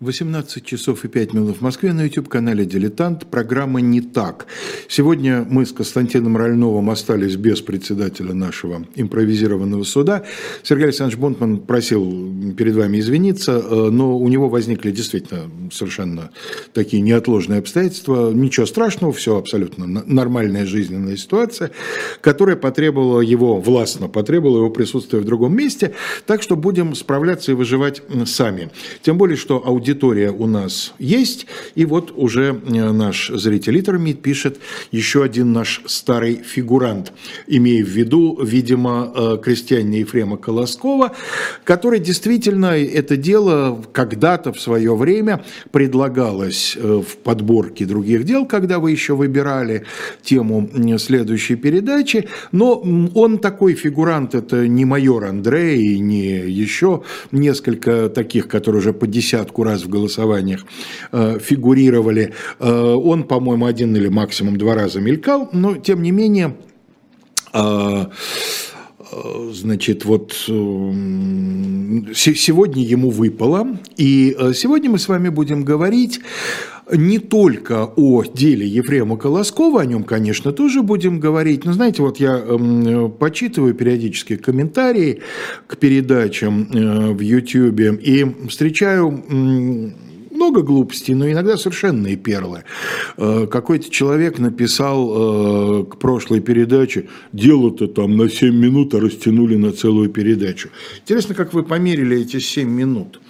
18 часов и 5 минут в Москве на YouTube-канале «Дилетант». Программа «Не так». Сегодня мы с Константином Рольновым остались без председателя нашего импровизированного суда. Сергей Александрович Бонтман просил перед вами извиниться, э, но у него возникли действительно совершенно такие неотложные обстоятельства. Ничего страшного, все абсолютно нормальная жизненная ситуация, которая потребовала его, властно потребовала его присутствия в другом месте. Так что будем справляться и выживать сами. Тем более, что аудитория аудитория у нас есть, и вот уже э, наш зритель Литермит пишет еще один наш старый фигурант, имея в виду, видимо, э, крестьянина Ефрема Колоскова, который действительно это дело когда-то в свое время предлагалось э, в подборке других дел, когда вы еще выбирали тему следующей передачи, но он такой фигурант, это не майор Андрей, не еще несколько таких, которые уже по десятку раз раз в голосованиях э, фигурировали. Э, он, по-моему, один или максимум два раза мелькал, но тем не менее э, значит, вот сегодня ему выпало, и сегодня мы с вами будем говорить не только о деле Ефрема Колоскова, о нем, конечно, тоже будем говорить, но, знаете, вот я э, почитываю периодически комментарии к передачам э, в YouTube и встречаю э, много глупостей, но иногда совершенные перлы. Э, какой-то человек написал э, к прошлой передаче, дело-то там на 7 минут, а растянули на целую передачу. Интересно, как вы померили эти 7 минут.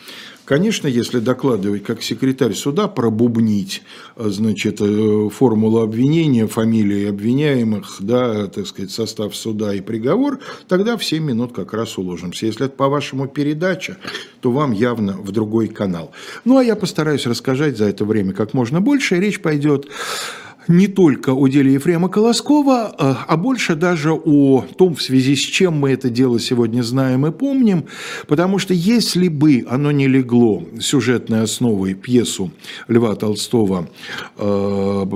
Конечно, если докладывать как секретарь суда, пробубнить э, значит, э, формулу обвинения, фамилии обвиняемых, да, так сказать, состав суда и приговор, тогда в 7 минут как раз уложимся. Если это по-вашему передача, то вам явно в другой канал. Ну, а я постараюсь рассказать за это время как можно больше. Речь пойдет не только о деле Ефрема Колоскова, а, а больше даже о том, в связи с чем мы это дело сегодня знаем и помним, потому что если бы оно не легло сюжетной основой пьесу Льва Толстого э,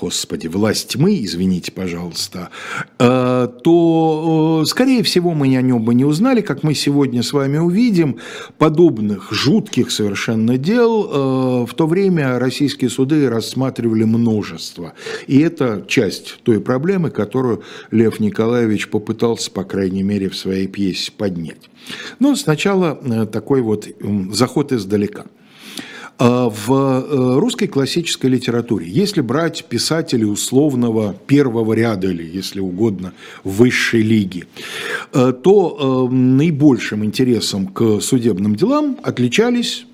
господи, власть тьмы, извините, пожалуйста, э, то, э, скорее всего, мы о нем бы не узнали, как мы сегодня с вами увидим, подобных жутких совершенно дел э, в то время российские суды рассматривали множество. И это часть той проблемы, которую Лев Николаевич попытался, по крайней мере, в своей пьесе поднять. Но сначала такой вот заход издалека – в э, русской классической литературе, если брать писателей условного первого ряда или, если угодно, высшей лиги, э, то э, наибольшим интересом к судебным делам отличались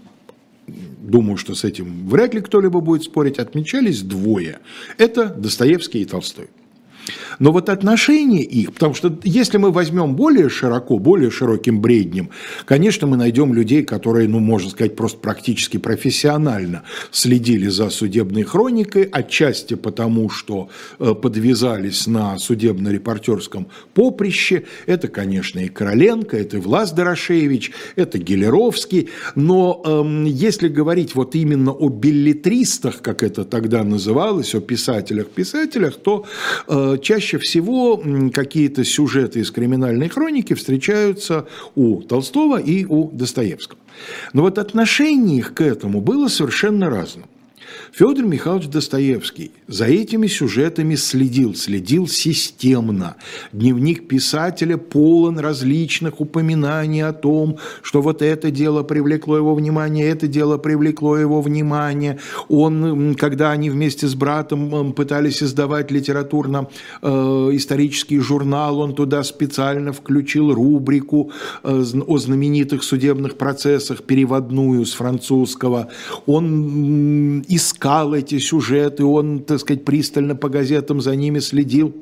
думаю, что с этим вряд ли кто-либо будет спорить, отмечались двое. Это Достоевский и Толстой. Но вот отношение их, потому что если мы возьмем более широко, более широким бреднем, конечно, мы найдем людей, которые, ну, можно сказать, просто практически профессионально следили за судебной хроникой, отчасти потому, что э, подвязались на судебно-репортерском поприще. Это, конечно, и Короленко, это и Влас Дорошевич, это Гелеровский. Но э, если говорить вот именно о билетристах, как это тогда называлось, о писателях-писателях, то э, чаще всего какие-то сюжеты из криминальной хроники встречаются у Толстого и у Достоевского. Но вот отношение их к этому было совершенно разным. Федор Михайлович Достоевский за этими сюжетами следил, следил системно. Дневник писателя полон различных упоминаний о том, что вот это дело привлекло его внимание, это дело привлекло его внимание. Он, когда они вместе с братом пытались издавать литературно-исторический э, журнал, он туда специально включил рубрику э, о знаменитых судебных процессах, переводную с французского. Он искал эти сюжеты, он, так сказать, пристально по газетам за ними следил.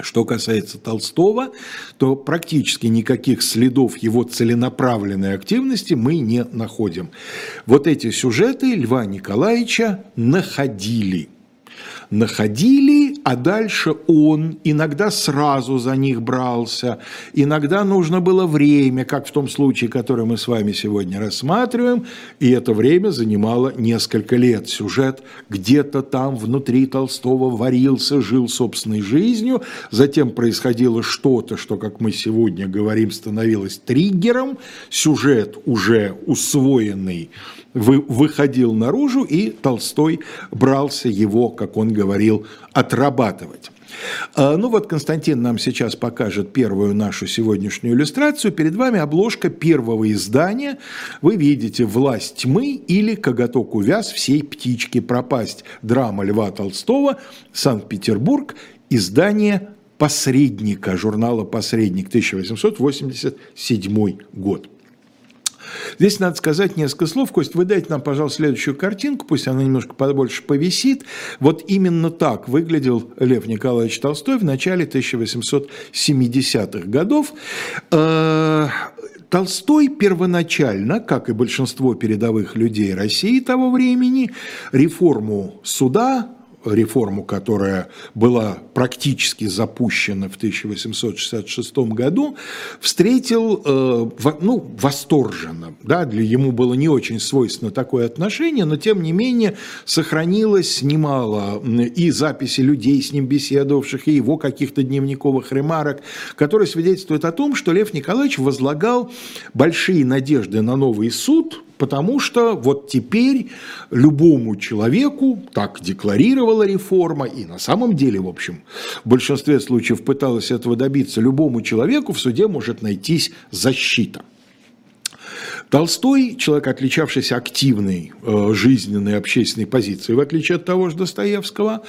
Что касается Толстого, то практически никаких следов его целенаправленной активности мы не находим. Вот эти сюжеты Льва Николаевича находили – находили, а дальше он иногда сразу за них брался, иногда нужно было время, как в том случае, который мы с вами сегодня рассматриваем, и это время занимало несколько лет. Сюжет где-то там внутри Толстого варился, жил собственной жизнью, затем происходило что-то, что, как мы сегодня говорим, становилось триггером, сюжет уже усвоенный выходил наружу, и Толстой брался его, как он говорил, отрабатывать. А, ну вот Константин нам сейчас покажет первую нашу сегодняшнюю иллюстрацию. Перед вами обложка первого издания. Вы видите «Власть тьмы» или «Коготок увяз всей птички пропасть». Драма Льва Толстого, Санкт-Петербург, издание «Посредника», журнала «Посредник», 1887 год. Здесь надо сказать несколько слов. Кость, вы дайте нам, пожалуйста, следующую картинку, пусть она немножко побольше повисит. Вот именно так выглядел Лев Николаевич Толстой в начале 1870-х годов. Э, Толстой первоначально, как и большинство передовых людей России того времени, реформу суда, реформу, которая была практически запущена в 1866 году, встретил э, ну, восторженно. Да, для ему было не очень свойственно такое отношение, но тем не менее сохранилось немало и записи людей, с ним беседовавших, и его каких-то дневниковых ремарок, которые свидетельствуют о том, что Лев Николаевич возлагал большие надежды на новый суд, Потому что вот теперь любому человеку, так декларировала реформа, и на самом деле, в общем, в большинстве случаев пыталась этого добиться, любому человеку в суде может найтись защита. Толстой, человек, отличавшийся активной э, жизненной общественной позицией, в отличие от того же Достоевского,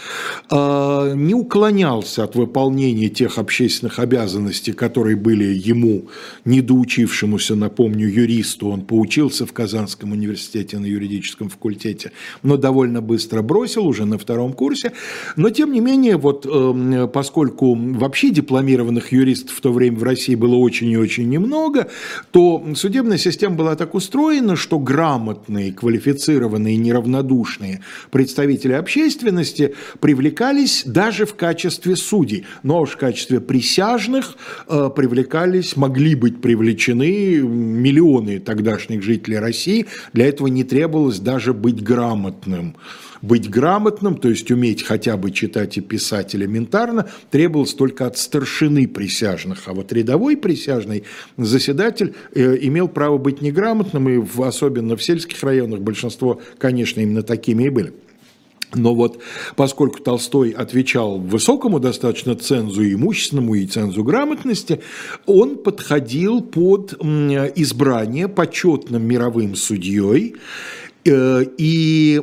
э, не уклонялся от выполнения тех общественных обязанностей, которые были ему, недоучившемуся, напомню, юристу, он поучился в Казанском университете на юридическом факультете, но довольно быстро бросил, уже на втором курсе. Но, тем не менее, вот, э, поскольку вообще дипломированных юристов в то время в России было очень и очень немного, то судебная система была была так устроена, что грамотные, квалифицированные, неравнодушные представители общественности привлекались даже в качестве судей, но в качестве присяжных э, привлекались, могли быть привлечены миллионы тогдашних жителей России. Для этого не требовалось даже быть грамотным быть грамотным, то есть уметь хотя бы читать и писать элементарно, требовалось только от старшины присяжных, а вот рядовой присяжный заседатель э, имел право быть неграмотным, и в, особенно в сельских районах большинство, конечно, именно такими и были. Но вот поскольку Толстой отвечал высокому достаточно цензу имущественному и цензу грамотности, он подходил под избрание почетным мировым судьей и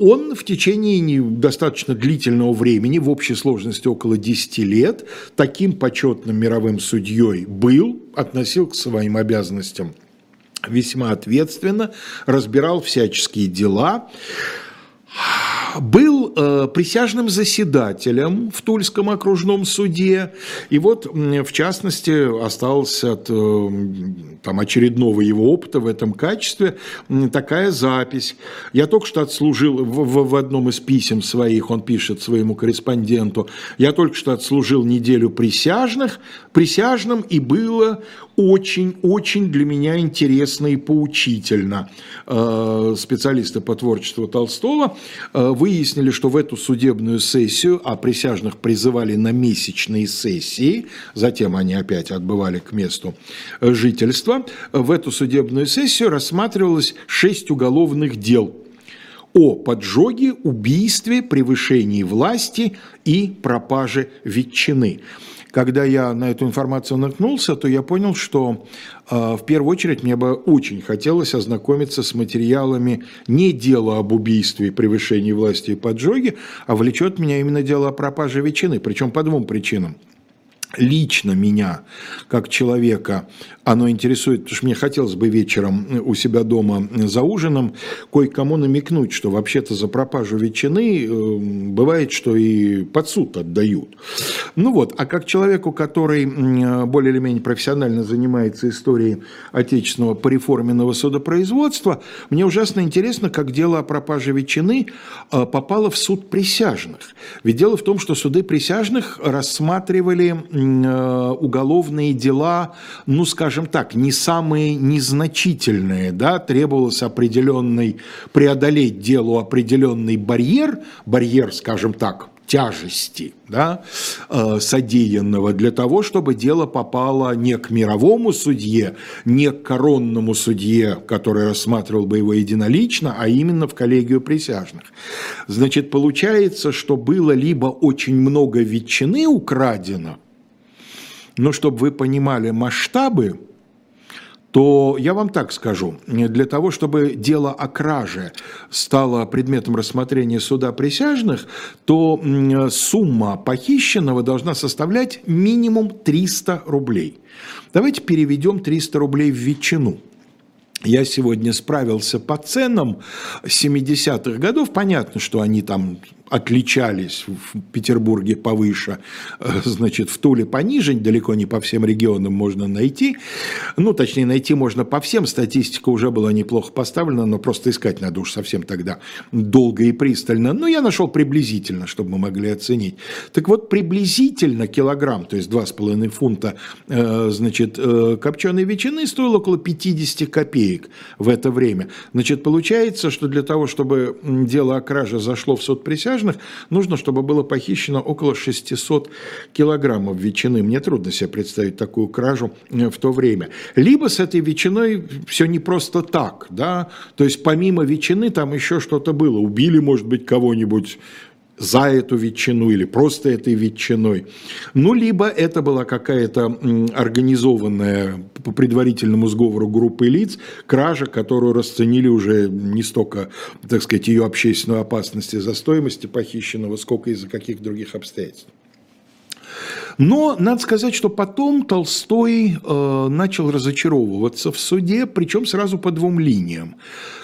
он в течение достаточно длительного времени, в общей сложности около 10 лет, таким почетным мировым судьей был, относил к своим обязанностям весьма ответственно, разбирал всяческие дела был э, присяжным заседателем в Тульском окружном суде, и вот, в частности, остался от э, там, очередного его опыта в этом качестве такая запись. Я только что отслужил в, в, в одном из писем своих, он пишет своему корреспонденту, я только что отслужил неделю присяжных, присяжным, и было очень-очень для меня интересно и поучительно. Э, специалисты по творчеству Толстого э, выяснили, что в эту судебную сессию, а присяжных призывали на месячные сессии, затем они опять отбывали к месту жительства, в эту судебную сессию рассматривалось шесть уголовных дел о поджоге, убийстве, превышении власти и пропаже ветчины. Когда я на эту информацию наткнулся, то я понял, что э, в первую очередь мне бы очень хотелось ознакомиться с материалами не дела об убийстве, превышении власти и поджоге, а влечет меня именно дело о пропаже ветчины, причем по двум причинам. Лично меня, как человека, оно интересует, потому что мне хотелось бы вечером у себя дома за ужином кое-кому намекнуть, что вообще-то за пропажу ветчины э, бывает, что и под суд отдают. Ну вот, а как человеку, который более или менее профессионально занимается историей отечественного пореформенного судопроизводства, мне ужасно интересно, как дело о пропаже ветчины э, попало в суд присяжных. Ведь дело в том, что суды присяжных рассматривали Э, уголовные дела, ну, скажем так, не самые незначительные, да, требовалось определенный, преодолеть делу определенный барьер, барьер, скажем так, тяжести да, э, содеянного для того, чтобы дело попало не к мировому судье, не к коронному судье, который рассматривал бы его единолично, а именно в коллегию присяжных. Значит, получается, что было либо очень много ветчины украдено – но чтобы вы понимали масштабы, то я вам так скажу, для того, чтобы дело о краже стало предметом рассмотрения суда присяжных, то сумма похищенного должна составлять минимум 300 рублей. Давайте переведем 300 рублей в ветчину. Я сегодня справился по ценам 70-х годов. Понятно, что они там отличались в Петербурге повыше, э, значит, в Туле пониже, далеко не по всем регионам можно найти. Ну, точнее, найти можно по всем, статистика уже была неплохо поставлена, но просто искать надо уж совсем тогда долго и пристально. Но я нашел приблизительно, чтобы мы могли оценить. Так вот, приблизительно килограмм, то есть 2,5 фунта, э, значит, э, копченой ветчины стоил около 50 копеек в это время. Значит, получается, что для того, чтобы дело о краже зашло в суд присяжных, присяжных, нужно, чтобы было похищено около 600 килограммов ветчины. Мне трудно себе представить такую кражу э, в то время. Либо с этой ветчиной все не просто так, да, то есть помимо ветчины там еще что-то было. Убили, может быть, кого-нибудь, за эту ветчину или просто этой ветчиной. Ну, либо это была какая-то организованная по предварительному сговору группы лиц кража, которую расценили уже не столько, так сказать, ее общественную опасность из-за стоимости похищенного, сколько из-за каких других обстоятельств. Но надо сказать, что потом Толстой э, начал разочаровываться в суде, причем сразу по двум линиям.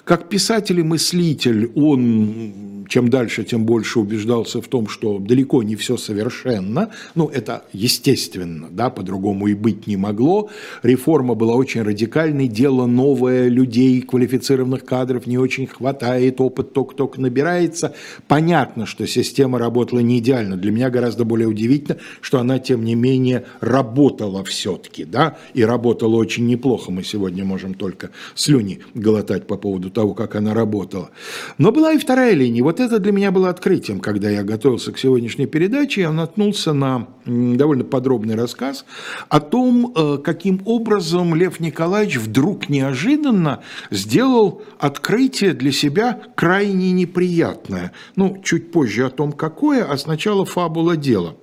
Как писатель и мыслитель он чем дальше, тем больше убеждался в том, что далеко не все совершенно. Ну, это естественно, да, по-другому и быть не могло. Реформа была очень радикальной, дело новое, людей, квалифицированных кадров не очень хватает, опыт только-только набирается. Понятно, что система работала не идеально. Для меня гораздо более удивительно, что она, тем не менее, работала все-таки, да, и работала очень неплохо. Мы сегодня можем только слюни глотать по поводу того, как она работала. Но была и вторая линия. Вот это для меня было открытием, когда я готовился к сегодняшней передаче. Я наткнулся на довольно подробный рассказ о том, э, каким образом Лев Николаевич вдруг неожиданно сделал открытие для себя крайне неприятное. Ну, чуть позже о том, какое, а сначала фабула дела.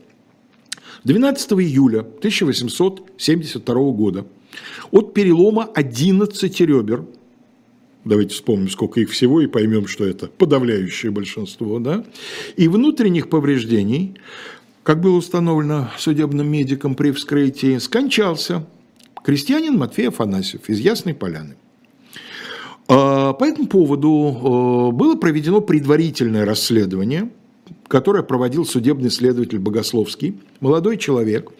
12 июля 1872 года от перелома 11 ребер – Давайте вспомним, сколько их всего, и поймем, что это подавляющее большинство. Да? И внутренних повреждений, как было установлено судебным медиком при вскрытии, скончался крестьянин Матфей Афанасьев из Ясной Поляны. А, по этому поводу а, было проведено предварительное расследование, которое проводил судебный следователь Богословский – молодой человек,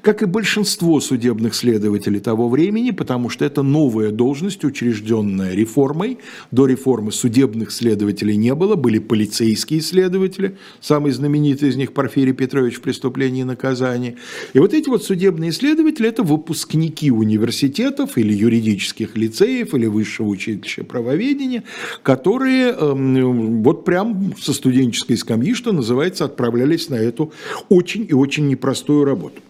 как и большинство судебных следователей того времени, потому что это новая должность, учрежденная реформой. До реформы судебных следователей не было, были полицейские следователи, самый знаменитый из них Порфирий Петрович в «Преступлении и наказании». И вот эти вот судебные следователи – это выпускники университетов или юридических лицеев, или высшего училища правоведения, которые э, вот прям со студенческой скамьи, что называется, отправлялись на эту очень и очень непростую работу.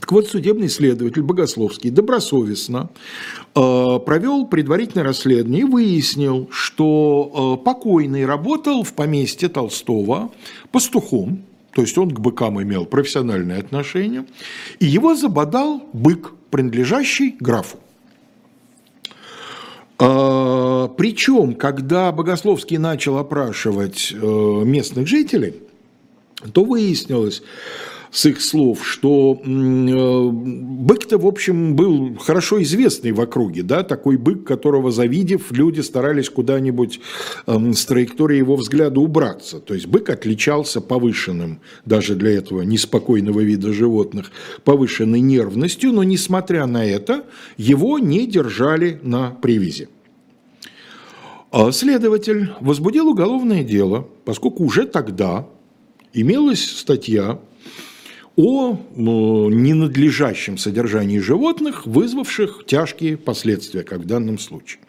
Так вот, судебный следователь Богословский добросовестно э, провел предварительное расследование и выяснил, что э, покойный работал в поместье Толстого пастухом, то есть он к быкам имел профессиональное отношение, и его забодал бык, принадлежащий графу. Э, причем, когда Богословский начал опрашивать э, местных жителей, то выяснилось, с их слов, что э, бык-то, в общем, был хорошо известный в округе, да, такой бык, которого завидев, люди старались куда-нибудь э, с траектории его взгляда убраться. То есть бык отличался повышенным, даже для этого неспокойного вида животных, повышенной нервностью, но, несмотря на это, его не держали на привязи. А следователь возбудил уголовное дело, поскольку уже тогда имелась статья о ненадлежащем содержании животных, вызвавших тяжкие последствия, как в данном случае.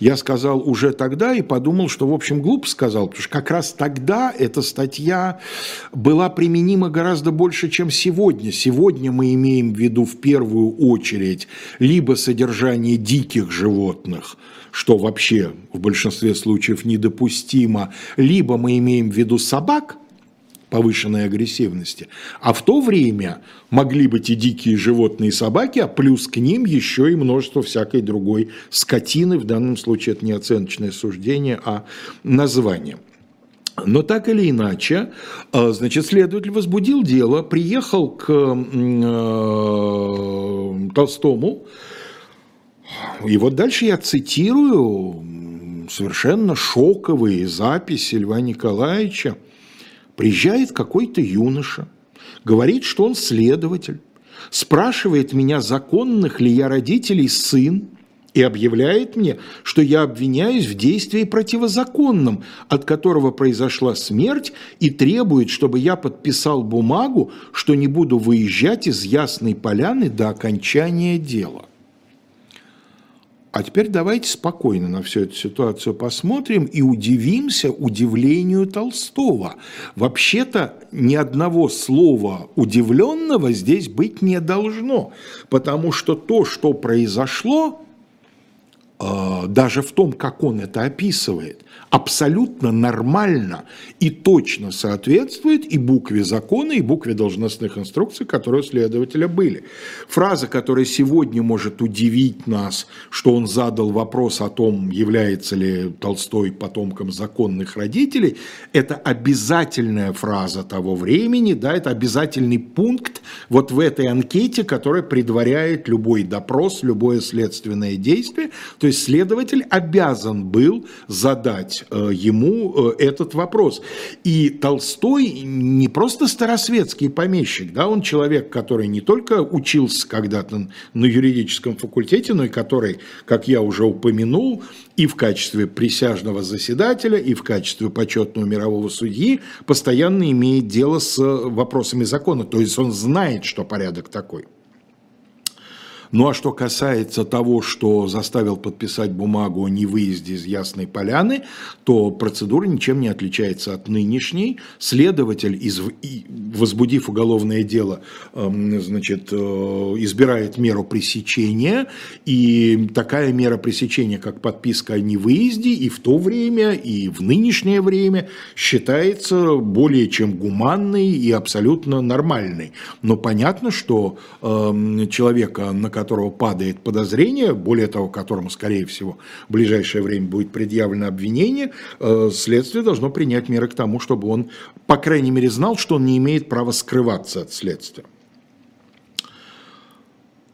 Я сказал уже тогда и подумал, что, в общем, глупо сказал, потому что как раз тогда эта статья была применима гораздо больше, чем сегодня. Сегодня мы имеем в виду в первую очередь либо содержание диких животных, что вообще в большинстве случаев недопустимо, либо мы имеем в виду собак – повышенной агрессивности. А в то время могли быть и дикие животные и собаки, а плюс к ним еще и множество всякой другой скотины. В данном случае это не оценочное суждение, а название. Но так или иначе, а, значит, следователь возбудил дело, приехал к э, Толстому, и вот дальше я цитирую совершенно шоковые записи Льва Николаевича, Приезжает какой-то юноша, говорит, что он следователь, спрашивает меня, законных ли я родителей сын, и объявляет мне, что я обвиняюсь в действии противозаконном, от которого произошла смерть, и требует, чтобы я подписал бумагу, что не буду выезжать из Ясной Поляны до окончания дела. А теперь давайте спокойно на всю эту ситуацию посмотрим и удивимся удивлению Толстого. Вообще-то ни одного слова удивленного здесь быть не должно, потому что то, что произошло, а, даже в том, как он это описывает, абсолютно нормально и точно соответствует и букве закона, и букве должностных инструкций, которые у следователя были. Фраза, которая сегодня может удивить нас, что он задал вопрос о том, является ли Толстой потомком законных родителей, это обязательная фраза того времени, да, это обязательный пункт вот в этой анкете, которая предваряет любой допрос, любое следственное действие. То есть следователь обязан был задать э, ему э, этот вопрос. И Толстой не просто старосветский помещик, да, он человек, который не только учился когда-то на юридическом факультете, но и который, как я уже упомянул, и в качестве присяжного заседателя, и в качестве почетного мирового судьи постоянно имеет дело с вопросами закона. То есть он знает, что порядок такой. Ну а что касается того, что заставил подписать бумагу о невыезде из Ясной Поляны, то процедура ничем не отличается от нынешней. Следователь, из, возбудив уголовное дело, эм, значит, э, избирает меру пресечения, и такая мера пресечения, как подписка о невыезде, и в то время, и в нынешнее время считается более чем гуманной и абсолютно нормальной. Но понятно, что эм, человека, на которого которого падает подозрение, более того, которому, скорее всего, в ближайшее время будет предъявлено обвинение, э, следствие должно принять меры к тому, чтобы он, по крайней мере, знал, что он не имеет права скрываться от следствия.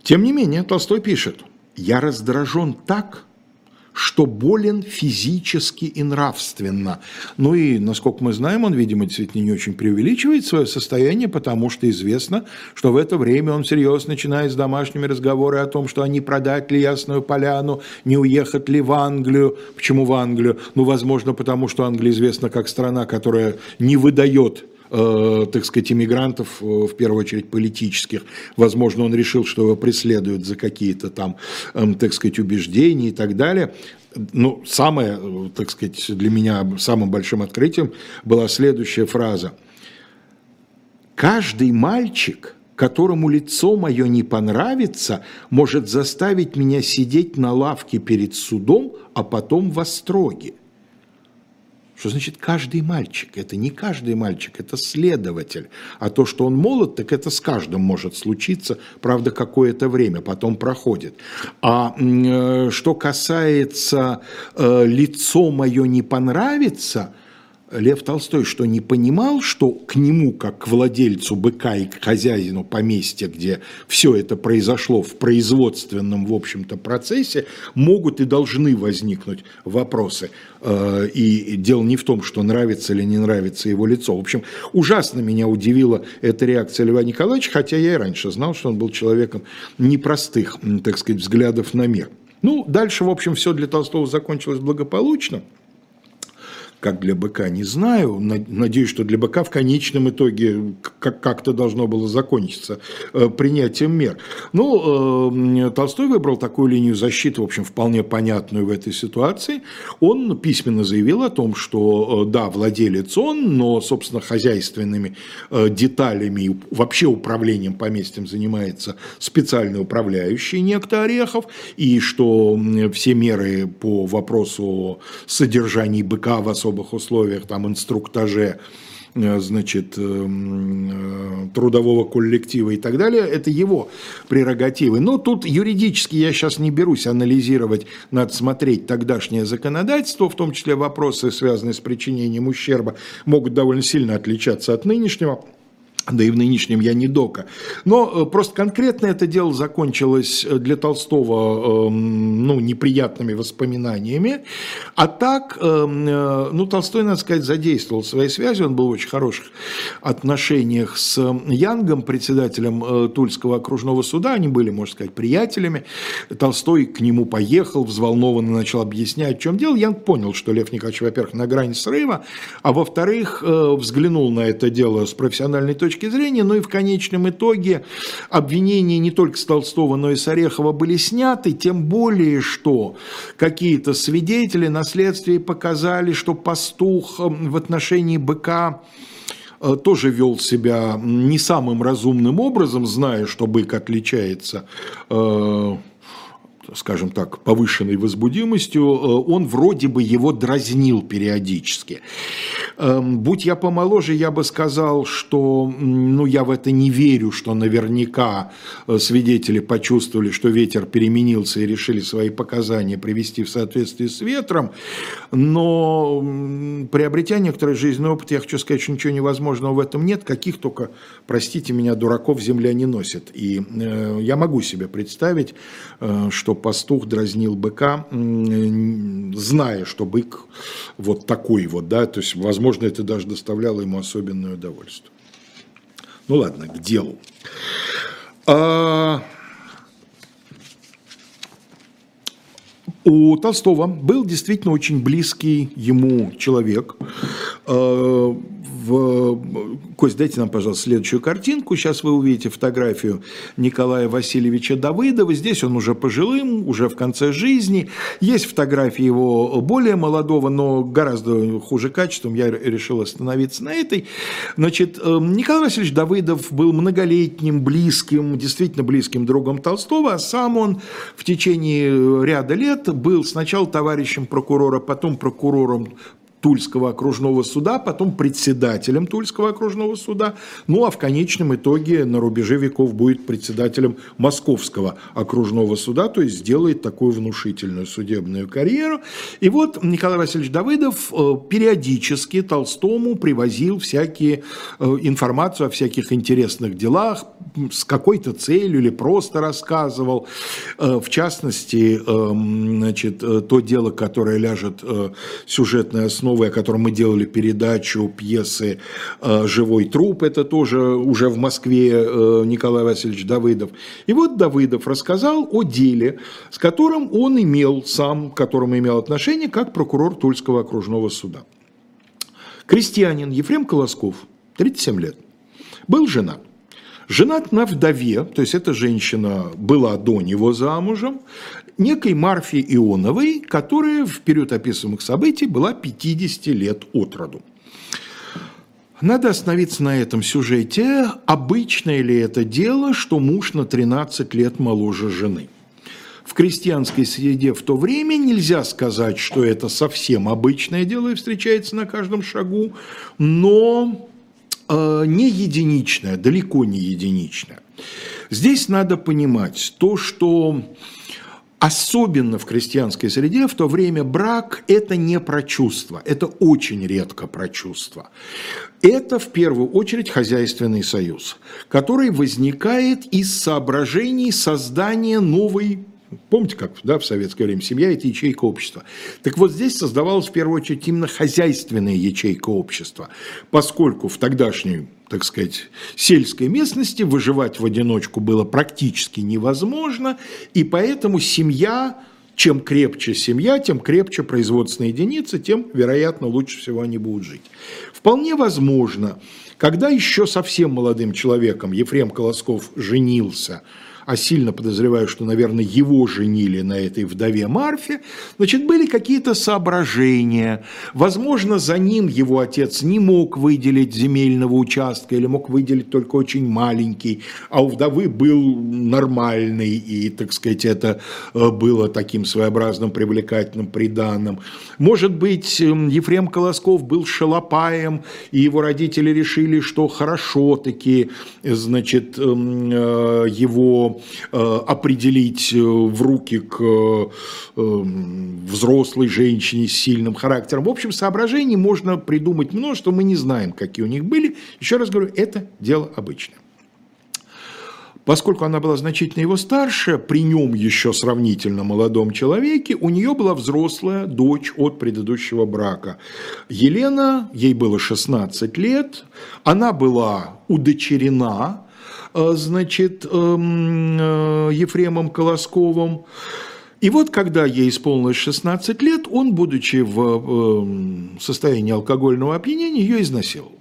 Тем не менее, Толстой пишет, «Я раздражен так, что болен физически и нравственно. Ну и, насколько мы знаем, он, видимо, действительно не очень преувеличивает свое состояние, потому что известно, что в это время он всерьез начинает с домашними разговоры о том, что они продать ли Ясную Поляну, не уехать ли в Англию. Почему в Англию? Ну, возможно, потому что Англия известна как страна, которая не выдает так сказать, иммигрантов, э, в первую очередь политических. Возможно, он решил, что его преследуют за какие-то там, э, так сказать, убеждения и так далее. Ну, самое, э, так сказать, для меня самым большим открытием была следующая фраза. «Каждый мальчик – которому лицо мое не понравится, может заставить меня сидеть на лавке перед судом, а потом в остроге. Что значит каждый мальчик? Это не каждый мальчик, это следователь. А то, что он молод, так это с каждым может случиться, правда, какое-то время, потом проходит. А э, что касается э, лицо мое не понравится, Лев Толстой что не понимал, что к нему, как к владельцу быка и к хозяину поместья, где все это произошло в производственном, в общем-то, процессе, могут и должны возникнуть вопросы. Э, и дело не в том, что нравится или не нравится его лицо. В общем, ужасно меня удивила эта реакция Льва Николаевича, хотя я и раньше знал, что он был человеком непростых, так сказать, взглядов на мир. Ну, дальше, в общем, все для Толстого закончилось благополучно как для быка, не знаю. Надеюсь, что для быка в конечном итоге как-то должно было закончиться э, принятием мер. Ну, э, Толстой выбрал такую линию защиты, в общем, вполне понятную в этой ситуации. Он письменно заявил о том, что э, да, владелец он, но, собственно, хозяйственными деталями, вообще управлением поместьем занимается специальный управляющий некто Орехов, и что все меры по вопросу о содержании быка в особом особых условиях, там, инструктаже, э, значит, э, э, трудового коллектива и так далее, это его прерогативы. Но тут юридически я сейчас не берусь анализировать, надо смотреть тогдашнее законодательство, в том числе вопросы, связанные с причинением ущерба, могут довольно сильно отличаться от нынешнего да и в нынешнем я не дока. Но э, просто конкретно это дело закончилось э, для Толстого эм, ну, неприятными воспоминаниями. А так, эм, э, ну, Толстой, надо сказать, задействовал свои связи. Он был в очень хороших отношениях с Янгом, председателем Тульского окружного суда. Они были, можно сказать, приятелями. Толстой к нему поехал, взволнованно начал объяснять, в чем дело. Янг понял, что Лев Николаевич, во-первых, на грани срыва, а во-вторых, взглянул на это дело с профессиональной точки точки зрения, но и в конечном итоге обвинения не только с Толстого, но и с Орехова были сняты, тем более, что какие-то свидетели на следствии показали, что пастух в отношении быка э, тоже вел себя не самым разумным образом, зная, что бык отличается э, скажем так, повышенной возбудимостью, э, он вроде бы его дразнил периодически. Эм, будь я помоложе, я бы сказал, что ну, я в это не верю, что наверняка э, свидетели почувствовали, что ветер переменился и решили свои показания привести в соответствии с ветром, но приобретя некоторый жизненный опыт, я хочу сказать, что ничего невозможного в этом нет, каких только, простите меня, дураков земля не носит. И э, я могу себе представить, что пастух дразнил быка, зная, что бык вот такой вот, да, то есть, возможно, это даже доставляло ему особенное удовольствие. Ну ладно, к делу. А... У Толстого был действительно очень близкий ему человек, а, в... Кость, дайте нам, пожалуйста, следующую картинку. Сейчас вы увидите фотографию Николая Васильевича Давыдова. Здесь он уже пожилым, уже в конце жизни. Есть фотографии его более молодого, но гораздо хуже качеством. Я решил остановиться на этой. Значит, эм, Николай Васильевич Давыдов был многолетним, близким, действительно близким другом Толстого, а сам он в течение ряда лет был сначала товарищем прокурора, потом прокурором Тульского окружного суда, потом председателем Тульского окружного суда, ну а в конечном итоге на рубеже веков будет председателем Московского окружного суда, то есть сделает такую внушительную судебную карьеру. И вот Николай Васильевич Давыдов э, периодически Толстому привозил всякие э, информацию о всяких интересных делах, с какой-то целью или просто рассказывал. Э, в частности, значит, то дело, которое ляжет сюжетной основой основой, о котором мы делали передачу пьесы э, «Живой труп», это тоже уже в Москве э, Николай Васильевич Давыдов. И вот Давыдов рассказал о деле, с которым он имел сам, к которому имел отношение, как прокурор Тульского окружного суда. Крестьянин Ефрем Колосков, 37 лет, был женат. Женат на вдове, то есть эта женщина была до него замужем, некой Марфе Ионовой, которая в период описываемых событий была 50 лет от роду. Надо остановиться на этом сюжете. Обычное ли это дело, что муж на 13 лет моложе жены? В крестьянской среде в то время нельзя сказать, что это совсем обычное дело и встречается на каждом шагу, но не единичное, далеко не единичное. Здесь надо понимать то, что Особенно в крестьянской среде в то время брак – это не про чувства, это очень редко про чувства. Это в первую очередь хозяйственный союз, который возникает из соображений создания новой Помните, как да, в советское время семья – это ячейка общества. Так вот здесь создавалась в первую очередь именно хозяйственная ячейка общества, поскольку в тогдашней так сказать, сельской местности выживать в одиночку было практически невозможно, и поэтому семья, чем крепче семья, тем крепче производственные единицы, тем, вероятно, лучше всего они будут жить. Вполне возможно, когда еще совсем молодым человеком Ефрем Колосков женился – а сильно подозреваю, что, наверное, его женили на этой вдове Марфе, значит, были какие-то соображения. Возможно, за ним его отец не мог выделить земельного участка или мог выделить только очень маленький, а у вдовы был нормальный, и, так сказать, это э, было таким своеобразным привлекательным приданным. Может быть, эм, Ефрем Колосков был шалопаем, и его родители решили, что хорошо-таки, значит, эм, э, его определить э, в руки к э, взрослой женщине с сильным характером. В общем, соображений можно придумать множество, мы не знаем, какие у них были. Еще раз говорю, это дело обычное. Поскольку она была значительно его старше, при нем еще сравнительно молодом человеке, у нее была взрослая дочь от предыдущего брака. Елена, ей было 16 лет, она была удочерена Э, значит, эм, э, Ефремом Колосковым. И вот когда ей исполнилось 16 лет, он, будучи в эм, состоянии алкогольного опьянения, ее изнасиловал.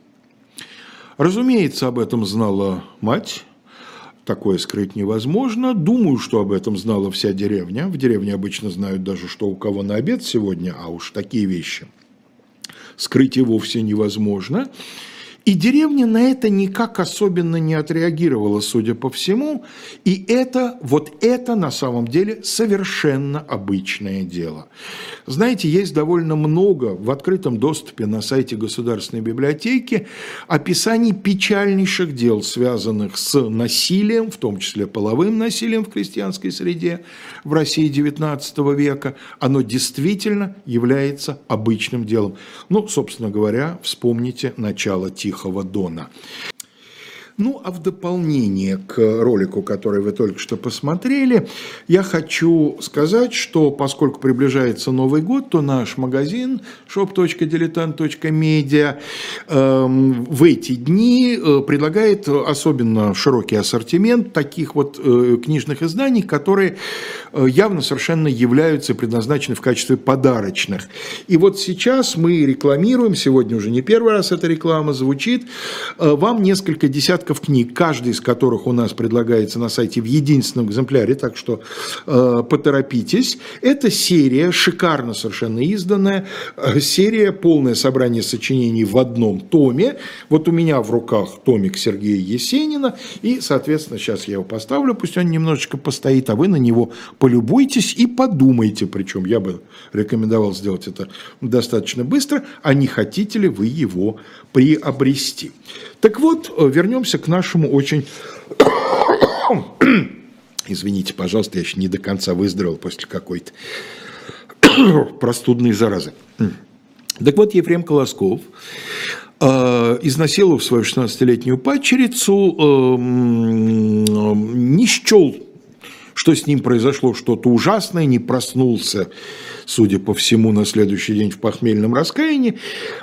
Разумеется, об этом знала мать, такое скрыть невозможно. Думаю, что об этом знала вся деревня. В деревне обычно знают даже, что у кого на обед сегодня, а уж такие вещи скрыть и вовсе невозможно. И деревня на это никак особенно не отреагировала, судя по всему. И это, вот это на самом деле совершенно обычное дело. Знаете, есть довольно много в открытом доступе на сайте Государственной библиотеки описаний печальнейших дел, связанных с насилием, в том числе половым насилием в крестьянской среде в России XIX века. Оно действительно является обычным делом. Ну, собственно говоря, вспомните начало Тихого Тихого Дона. Ну, а в дополнение к ролику, который вы только что посмотрели, я хочу сказать, что поскольку приближается Новый год, то наш магазин shop.diletant.media э, в эти дни э, предлагает особенно широкий ассортимент таких вот э, книжных изданий, которые явно совершенно являются предназначены в качестве подарочных. И вот сейчас мы рекламируем, сегодня уже не первый раз эта реклама звучит, э, вам несколько десятков десятков книг, каждый из которых у нас предлагается на сайте в единственном экземпляре, так что э, поторопитесь. Это серия, шикарно совершенно изданная, э, серия, полное собрание сочинений в одном томе. Вот у меня в руках томик Сергея Есенина, и, соответственно, сейчас я его поставлю, пусть он немножечко постоит, а вы на него полюбуйтесь и подумайте, причем я бы рекомендовал сделать это достаточно быстро, а не хотите ли вы его приобрести. Так вот, э, вернемся к нашему очень... Извините, пожалуйста, я еще не до конца выздоровел после какой-то простудной заразы. Так вот, Ефрем Колосков, э, изнасиловав свою 16-летнюю падчерицу, э, не счел, что с ним произошло что-то ужасное, не проснулся судя по всему, на следующий день в похмельном раскаянии,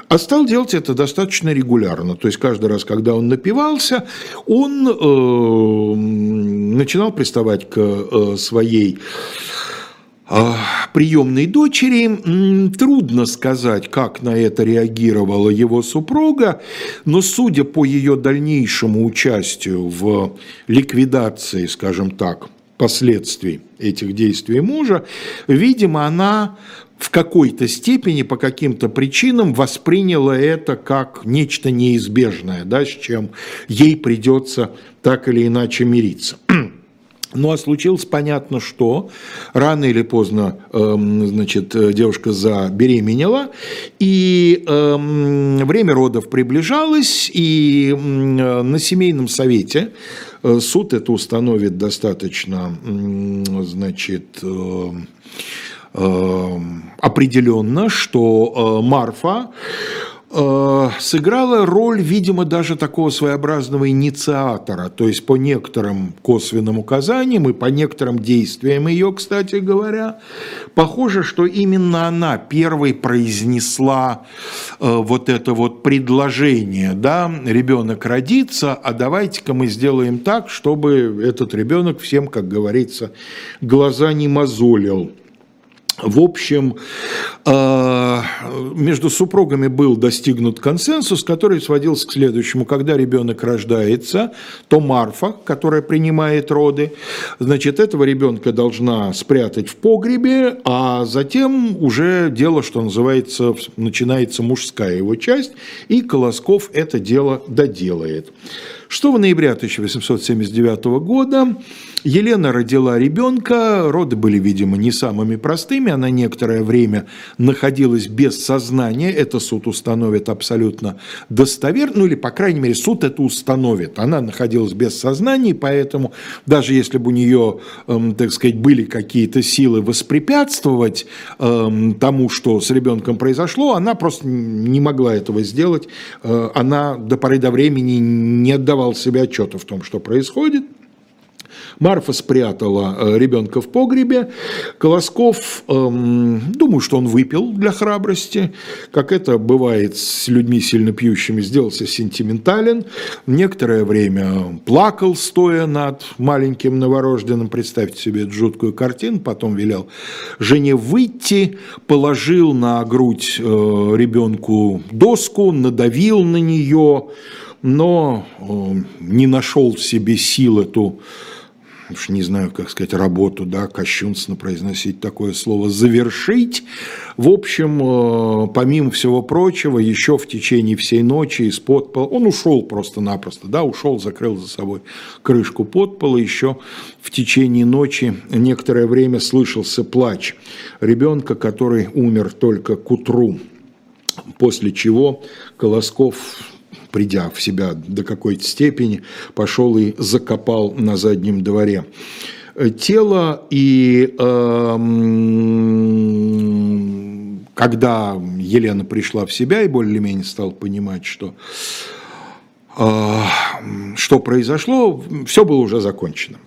а стал делать это достаточно регулярно. То есть каждый раз, когда он напивался, он э, начинал приставать к э, своей э, приемной дочери. Трудно сказать, как на это реагировала его супруга, но судя по ее дальнейшему участию в ликвидации, скажем так, последствий этих действий мужа, видимо, она в какой-то степени, по каким-то причинам восприняла это как нечто неизбежное, да, с чем ей придется так или иначе мириться. Ну а случилось понятно, что рано или поздно э, значит, девушка забеременела, и э, время родов приближалось, и э, на семейном совете суд это установит достаточно, значит, определенно, что Марфа Э, сыграла роль, видимо, даже такого своеобразного инициатора, то есть по некоторым косвенным указаниям и по некоторым действиям ее, кстати говоря, похоже, что именно она первой произнесла э, вот это вот предложение, да, ребенок родится, а давайте-ка мы сделаем так, чтобы этот ребенок всем, как говорится, глаза не мозолил. В общем, э, между супругами был достигнут консенсус, который сводился к следующему. Когда ребенок рождается, то Марфа, которая принимает роды, значит, этого ребенка должна спрятать в погребе, а затем уже дело, что называется, начинается мужская его часть, и Колосков это дело доделает. Что в ноябре 1879 года Елена родила ребенка, роды были, видимо, не самыми простыми, она некоторое время находилась без сознания, это суд установит абсолютно достоверно, ну или, по крайней мере, суд это установит. Она находилась без сознания, поэтому даже если бы у нее, эм, так сказать, были какие-то силы воспрепятствовать эм, тому, что с ребенком произошло, она просто не могла этого сделать. Э, она до поры до времени не отдавала себе отчета в том, что происходит. Марфа спрятала э, ребенка в погребе. Колосков, эм, думаю, что он выпил для храбрости, как это бывает с людьми сильно пьющими, сделался сентиментален. Некоторое время плакал, стоя над маленьким новорожденным. Представьте себе эту жуткую картину. Потом велел жене выйти, положил на грудь э, ребенку доску, надавил на нее, но э, не нашел в себе сил эту уж не знаю, как сказать, работу, да, кощунственно произносить такое слово, завершить. В общем, э, помимо всего прочего, еще в течение всей ночи из подпола, он ушел просто-напросто, да, ушел, закрыл за собой крышку подпола, еще в течение ночи некоторое время слышался плач ребенка, который умер только к утру, после чего Колосков придя в себя до какой-то степени, пошел и закопал на заднем дворе тело, и э, когда Елена пришла в себя и более-менее стала понимать, что, э, что произошло, все было уже закончено.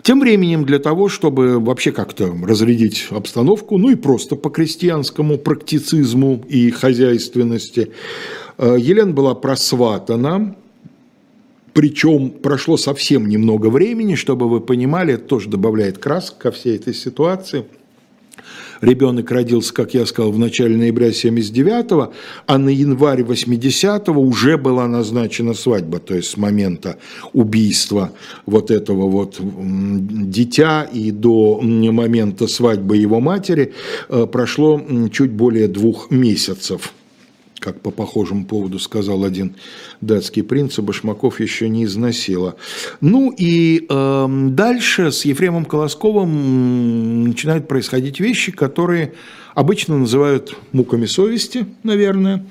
Тем временем для того, чтобы вообще как-то разрядить обстановку, ну и просто по крестьянскому практицизму и хозяйственности, Э, Елена была просватана, причем прошло совсем немного времени, чтобы вы понимали, это тоже добавляет красок ко всей этой ситуации. Ребенок родился, как я сказал, в начале ноября 79-го, а на январь 80-го уже была назначена свадьба, то есть с момента убийства вот этого вот дитя и до момента свадьбы его матери э, прошло чуть более двух месяцев как по похожему поводу сказал один датский принц, Башмаков еще не износила. Ну и э, дальше с Ефремом Колосковым начинают происходить вещи, которые обычно называют муками совести, наверное.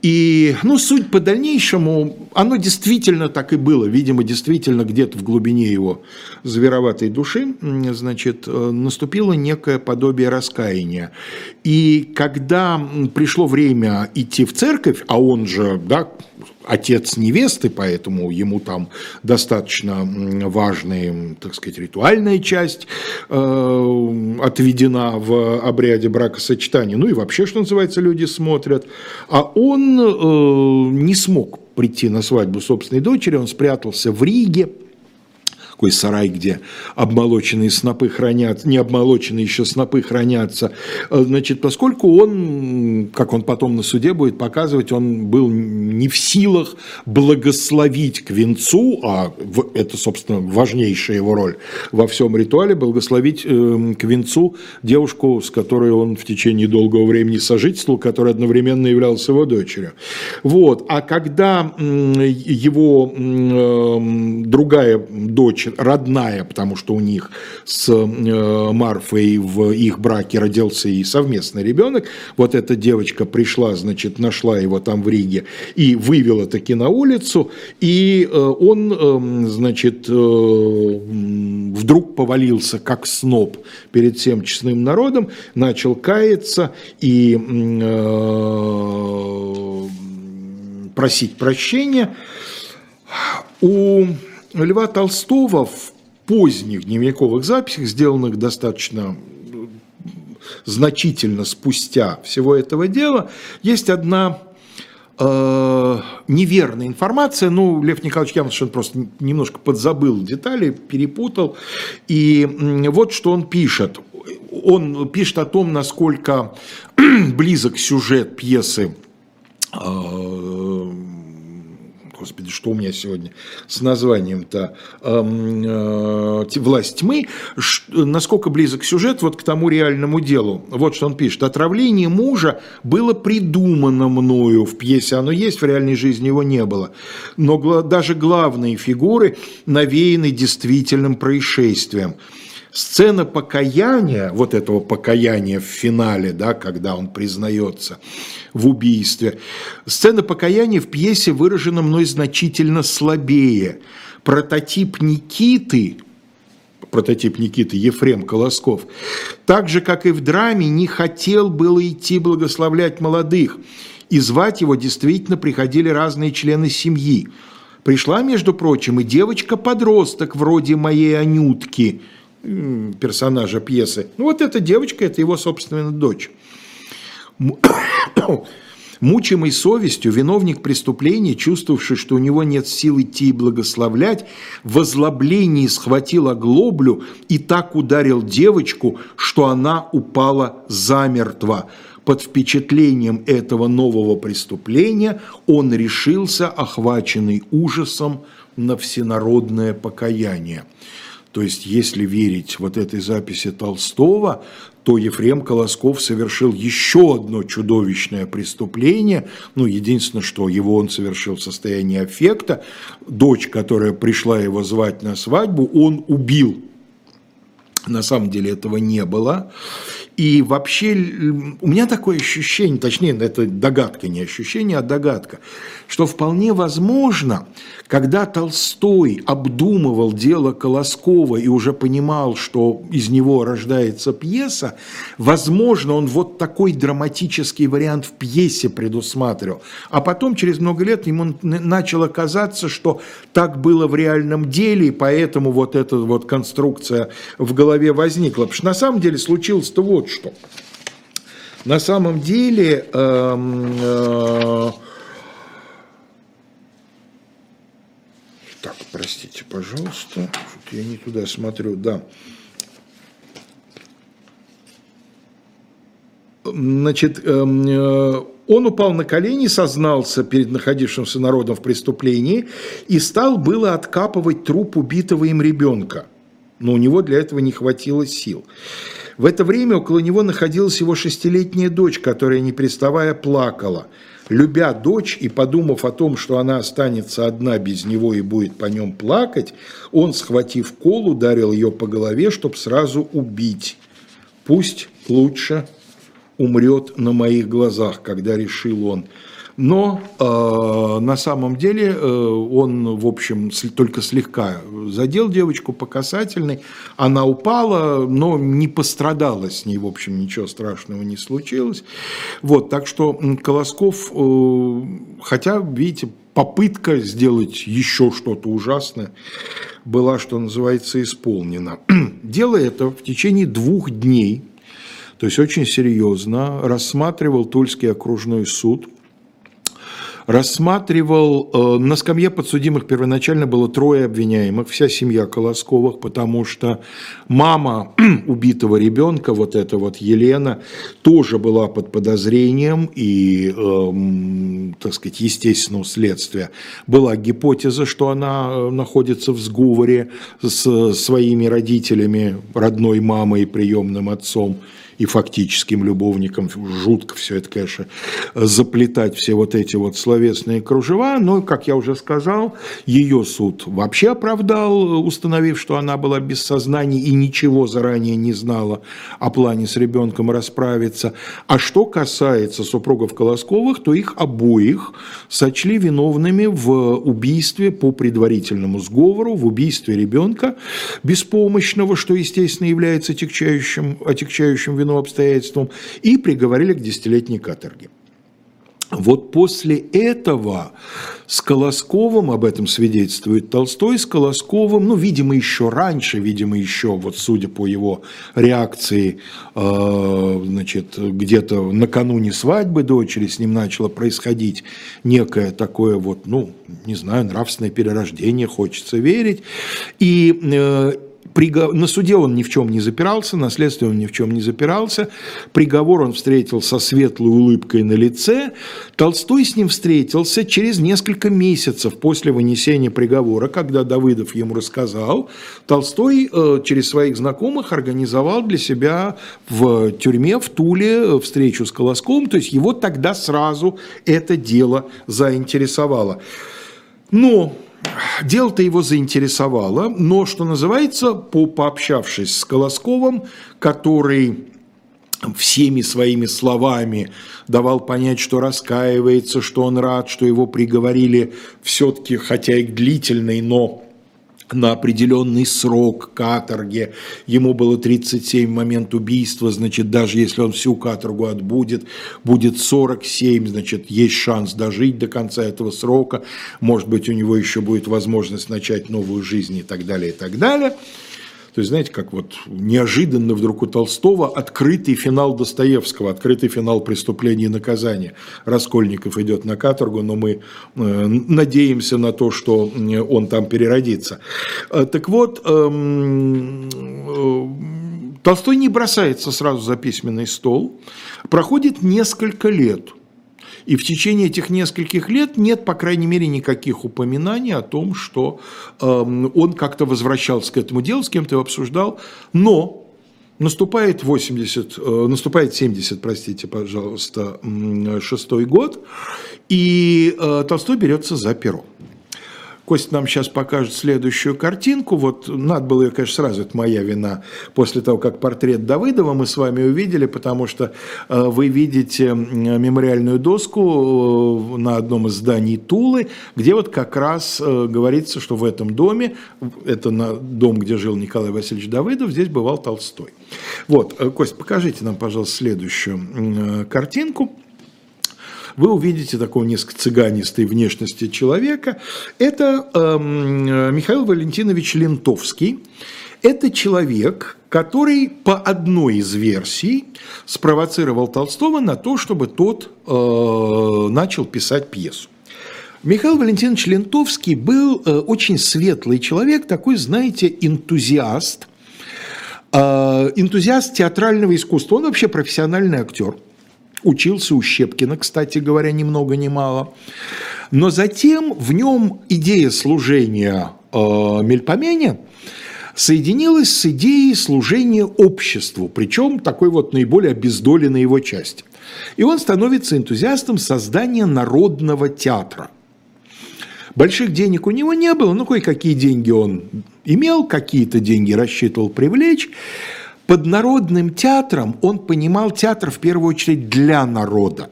И, ну, суть по дальнейшему, оно действительно так и было, видимо, действительно где-то в глубине его звероватой души, значит, э, наступило некое подобие раскаяния. И когда пришло время идти в церковь, а он же, да, отец невесты, поэтому ему там достаточно важная, так сказать, ритуальная часть э, отведена в обряде бракосочетания. Ну и вообще, что называется, люди смотрят. А он э, не смог прийти на свадьбу собственной дочери, он спрятался в Риге, такой сарай, где обмолоченные снопы хранятся, не обмолоченные еще снопы хранятся. Э, значит, поскольку он, как он потом на суде будет показывать, он был не в силах благословить к венцу, а это, собственно, важнейшая его роль во всем ритуале, благословить эм, к венцу девушку, с которой он в течение долгого времени сожительствовал, которая одновременно являлась его дочерью. Вот. А когда его эм, другая дочь родная, потому что у них с э, Марфой в их браке родился и совместный ребенок. Вот эта девочка пришла, значит, нашла его там в Риге и вывела таки на улицу, и э, он, э, значит, э, вдруг повалился как сноб перед всем честным народом, начал каяться и просить прощения. У Льва Толстого в поздних дневниковых записях, сделанных достаточно значительно спустя всего этого дела, есть одна э, неверная информация. Ну, Лев Николаевич что просто немножко подзабыл детали, перепутал. И вот что он пишет. Он пишет о том, насколько близок сюжет пьесы э, господи, что у меня сегодня с названием-то э, «Власть тьмы», насколько близок сюжет вот к тому реальному делу. Вот что он пишет. «Отравление мужа было придумано мною в пьесе, оно есть, в реальной жизни его не было. Но даже главные фигуры навеяны действительным происшествием». Сцена покаяния, вот этого покаяния в финале, да, когда он признается в убийстве, сцена покаяния в пьесе выражена мной значительно слабее. Прототип Никиты, прототип Никиты Ефрем Колосков, так же, как и в драме, не хотел было идти благословлять молодых, и звать его действительно приходили разные члены семьи. Пришла, между прочим, и девочка-подросток вроде моей Анютки – персонажа пьесы. Ну, вот эта девочка, это его, собственно, дочь. Мучимый совестью, виновник преступления, чувствовавший, что у него нет сил идти и благословлять, в озлоблении схватил оглоблю и так ударил девочку, что она упала замертво. Под впечатлением этого нового преступления он решился, охваченный ужасом, на всенародное покаяние. То есть, если верить вот этой записи Толстого, то Ефрем Колосков совершил еще одно чудовищное преступление. Ну, единственное, что его он совершил в состоянии аффекта. Дочь, которая пришла его звать на свадьбу, он убил. На самом деле этого не было. И вообще у меня такое ощущение, точнее, это догадка, не ощущение, а догадка, что вполне возможно, когда Толстой обдумывал дело Колоскова и уже понимал, что из него рождается пьеса, возможно, он вот такой драматический вариант в пьесе предусматривал. А потом, через много лет, ему начало казаться, что так было в реальном деле, и поэтому вот эта вот конструкция в голове возникла. Потому что на самом деле случилось-то вот что. На самом деле... Э, э, Так, простите, пожалуйста, я не туда смотрю, да. Значит, эм, э, он упал на колени, сознался перед находившимся народом в преступлении и стал было откапывать труп убитого им ребенка. Но у него для этого не хватило сил. В это время около него находилась его шестилетняя дочь, которая, не переставая, плакала – любя дочь и подумав о том, что она останется одна без него и будет по нем плакать, он, схватив кол, ударил ее по голове, чтобы сразу убить. Пусть лучше умрет на моих глазах, когда решил он – но э, на самом деле э, он, в общем, только слегка задел девочку по касательной. Она упала, но не пострадала с ней, в общем, ничего страшного не случилось. Вот, так что Колосков, э, хотя, видите, попытка сделать еще что-то ужасное была, что называется, исполнена. Дело это в течение двух дней, то есть очень серьезно, рассматривал Тульский окружной суд – рассматривал, э, на скамье подсудимых первоначально было трое обвиняемых, вся семья Колосковых, потому что мама убитого ребенка, вот эта вот Елена, тоже была под подозрением, и э, так сказать, естественного следствия. Была гипотеза, что она э, находится в сговоре с своими родителями, родной мамой и приемным отцом и фактическим любовником. Жутко все это, конечно, заплетать все вот эти вот словесные кружева. Но, как я уже сказал, ее суд вообще оправдал, установив, что она была без сознания и ничего заранее не знала о плане с ребенком расправиться. А что касается супругов Колосковых, то их обоих сочли виновными в убийстве по предварительному сговору, в убийстве ребенка беспомощного, что, естественно, является отягчающим, отягчающим виновным особенным обстоятельствам и приговорили к десятилетней каторге. Вот после этого с Колосковым, об этом свидетельствует Толстой, с Колосковым, ну, видимо, еще раньше, видимо, еще, вот судя по его реакции, э, значит, где-то накануне свадьбы дочери с ним начало происходить некое такое вот, ну, не знаю, нравственное перерождение, хочется верить. И э, на суде он ни в чем не запирался, на следствии он ни в чем не запирался. Приговор он встретил со светлой улыбкой на лице. Толстой с ним встретился через несколько месяцев после вынесения приговора, когда Давыдов ему рассказал. Толстой э, через своих знакомых организовал для себя в тюрьме в Туле встречу с Колоском, то есть его тогда сразу это дело заинтересовало. Но Дело-то его заинтересовало, но, что называется, по, пообщавшись с Колосковым, который всеми своими словами давал понять, что раскаивается, что он рад, что его приговорили все-таки, хотя и к длительной, но на определенный срок каторги. Ему было 37 в момент убийства, значит, даже если он всю каторгу отбудет, будет 47, значит, есть шанс дожить до конца этого срока. Может быть, у него еще будет возможность начать новую жизнь и так далее, и так далее. То есть, знаете, как вот неожиданно вдруг у Толстого открытый финал Достоевского, открытый финал преступления и наказания. Раскольников идет на каторгу, но мы э, надеемся на то, что он там переродится. Э, так вот, эм, э, Толстой не бросается сразу за письменный стол. Проходит несколько лет – и в течение этих нескольких лет нет, по крайней мере, никаких упоминаний о том, что э, он как-то возвращался к этому делу, с кем-то его обсуждал. Но наступает 80, э, наступает 70, простите, пожалуйста, шестой год, и э, Толстой берется за перо. Костя нам сейчас покажет следующую картинку. Вот надо было ее, конечно, сразу, это моя вина, после того, как портрет Давыдова мы с вами увидели, потому что э, вы видите мемориальную доску э, на одном из зданий Тулы, где вот как раз э, говорится, что в этом доме, это на дом, где жил Николай Васильевич Давыдов, здесь бывал Толстой. Вот, Кость, покажите нам, пожалуйста, следующую картинку вы увидите такого несколько цыганистой внешности человека. Это э, Михаил Валентинович Лентовский. Это человек, который по одной из версий спровоцировал Толстого на то, чтобы тот э, начал писать пьесу. Михаил Валентинович Лентовский был э, очень светлый человек, такой, знаете, энтузиаст, э, энтузиаст театрального искусства. Он вообще профессиональный актер – Учился у Щепкина, кстати говоря, ни много ни мало. Но затем в нем идея служения э, Мельпомене соединилась с идеей служения обществу, причем такой вот наиболее обездоленной его части. И он становится энтузиастом создания народного театра. Больших денег у него не было, но кое-какие деньги он имел, какие-то деньги рассчитывал привлечь. Под народным театром он понимал театр в первую очередь для народа.